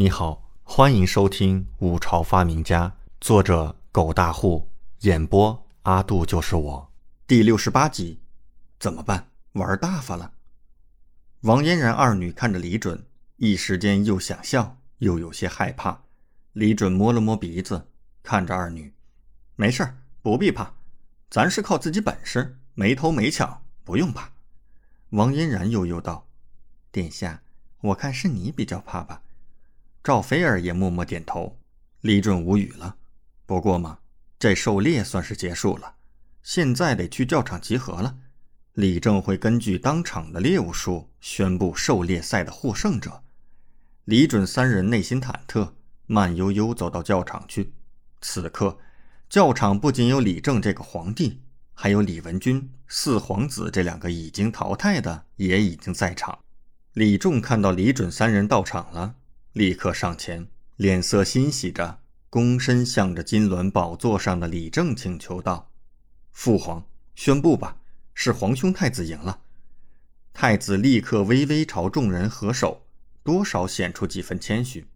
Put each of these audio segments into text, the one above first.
你好，欢迎收听《五朝发明家》，作者狗大户，演播阿杜就是我，第六十八集，怎么办？玩大发了。王嫣然二女看着李准，一时间又想笑，又有些害怕。李准摸了摸鼻子，看着二女，没事儿，不必怕，咱是靠自己本事，没偷没抢，不用怕。王嫣然悠悠道：“殿下，我看是你比较怕吧。”赵菲儿也默默点头，李准无语了。不过嘛，这狩猎算是结束了，现在得去教场集合了。李正会根据当场的猎物数宣布狩猎赛的获胜者。李准三人内心忐忑，慢悠悠走到教场去。此刻，教场不仅有李正这个皇帝，还有李文君、四皇子这两个已经淘汰的也已经在场。李仲看到李准三人到场了。立刻上前，脸色欣喜着，躬身向着金銮宝座上的李正请求道：“父皇，宣布吧，是皇兄太子赢了。”太子立刻微微朝众人合手，多少显出几分谦虚。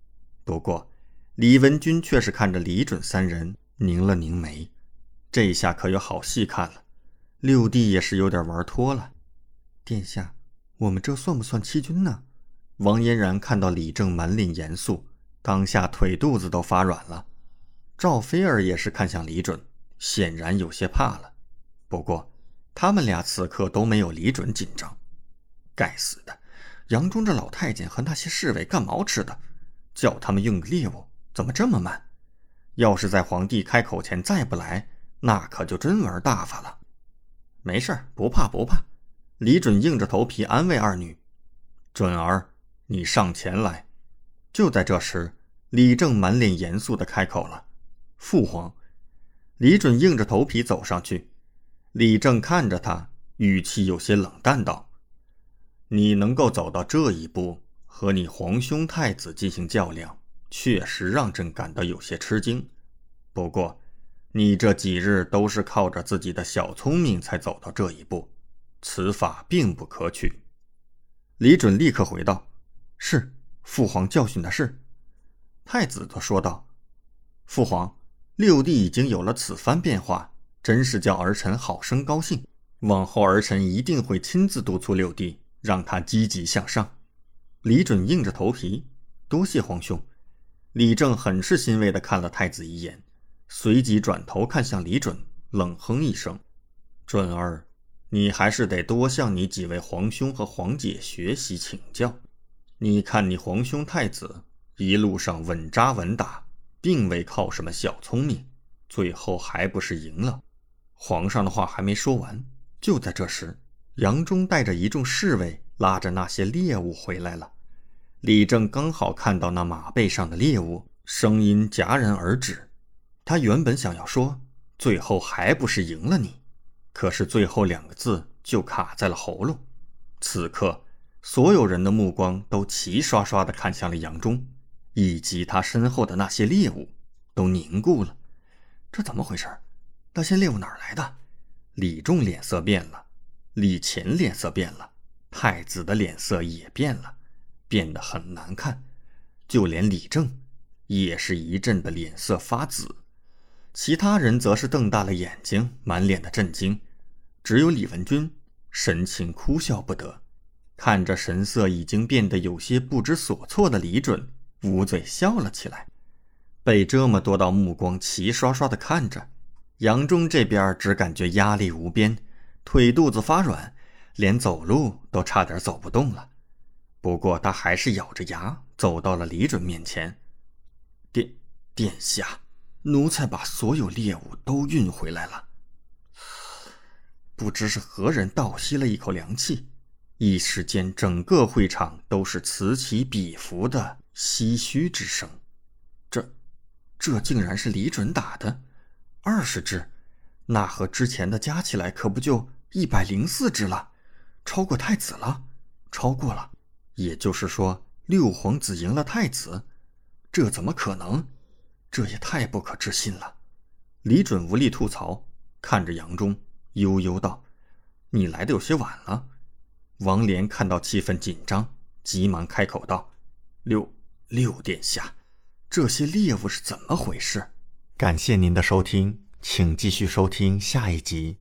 不过，李文君却是看着李准三人，拧了拧眉。这下可有好戏看了。六弟也是有点玩脱了。殿下，我们这算不算欺君呢？王嫣然看到李正满脸严肃，当下腿肚子都发软了。赵菲儿也是看向李准，显然有些怕了。不过，他们俩此刻都没有李准紧张。该死的，杨忠这老太监和那些侍卫干毛吃的？叫他们用个猎物，怎么这么慢？要是在皇帝开口前再不来，那可就真玩大发了。没事不怕不怕。李准硬着头皮安慰二女：“准儿。”你上前来。就在这时，李正满脸严肃的开口了：“父皇。”李准硬着头皮走上去。李正看着他，语气有些冷淡道：“你能够走到这一步，和你皇兄太子进行较量，确实让朕感到有些吃惊。不过，你这几日都是靠着自己的小聪明才走到这一步，此法并不可取。”李准立刻回道。是父皇教训的是，太子则说道：“父皇，六弟已经有了此番变化，真是叫儿臣好生高兴。往后儿臣一定会亲自督促六弟，让他积极向上。”李准硬着头皮：“多谢皇兄。”李正很是欣慰地看了太子一眼，随即转头看向李准，冷哼一声：“准儿，你还是得多向你几位皇兄和皇姐学习请教。”你看，你皇兄太子一路上稳扎稳打，并未靠什么小聪明，最后还不是赢了？皇上的话还没说完，就在这时，杨忠带着一众侍卫拉着那些猎物回来了。李正刚好看到那马背上的猎物，声音戛然而止。他原本想要说“最后还不是赢了你”，可是最后两个字就卡在了喉咙。此刻。所有人的目光都齐刷刷地看向了杨忠，以及他身后的那些猎物，都凝固了。这怎么回事？那些猎物哪来的？李仲脸色变了，李乾脸色变了，太子的脸色也变了，变得很难看。就连李正，也是一阵的脸色发紫。其他人则是瞪大了眼睛，满脸的震惊。只有李文君神情哭笑不得。看着神色已经变得有些不知所措的李准，捂嘴笑了起来。被这么多道目光齐刷刷的看着，杨忠这边只感觉压力无边，腿肚子发软，连走路都差点走不动了。不过他还是咬着牙走到了李准面前：“殿殿下，奴才把所有猎物都运回来了。”不知是何人倒吸了一口凉气。一时间，整个会场都是此起彼伏的唏嘘之声。这，这竟然是李准打的二十只，那和之前的加起来可不就一百零四只了？超过太子了，超过了。也就是说，六皇子赢了太子，这怎么可能？这也太不可置信了。李准无力吐槽，看着杨忠，悠悠道：“你来的有些晚了。”王莲看到气氛紧张，急忙开口道：“六六殿下，这些猎物是怎么回事？感谢您的收听，请继续收听下一集。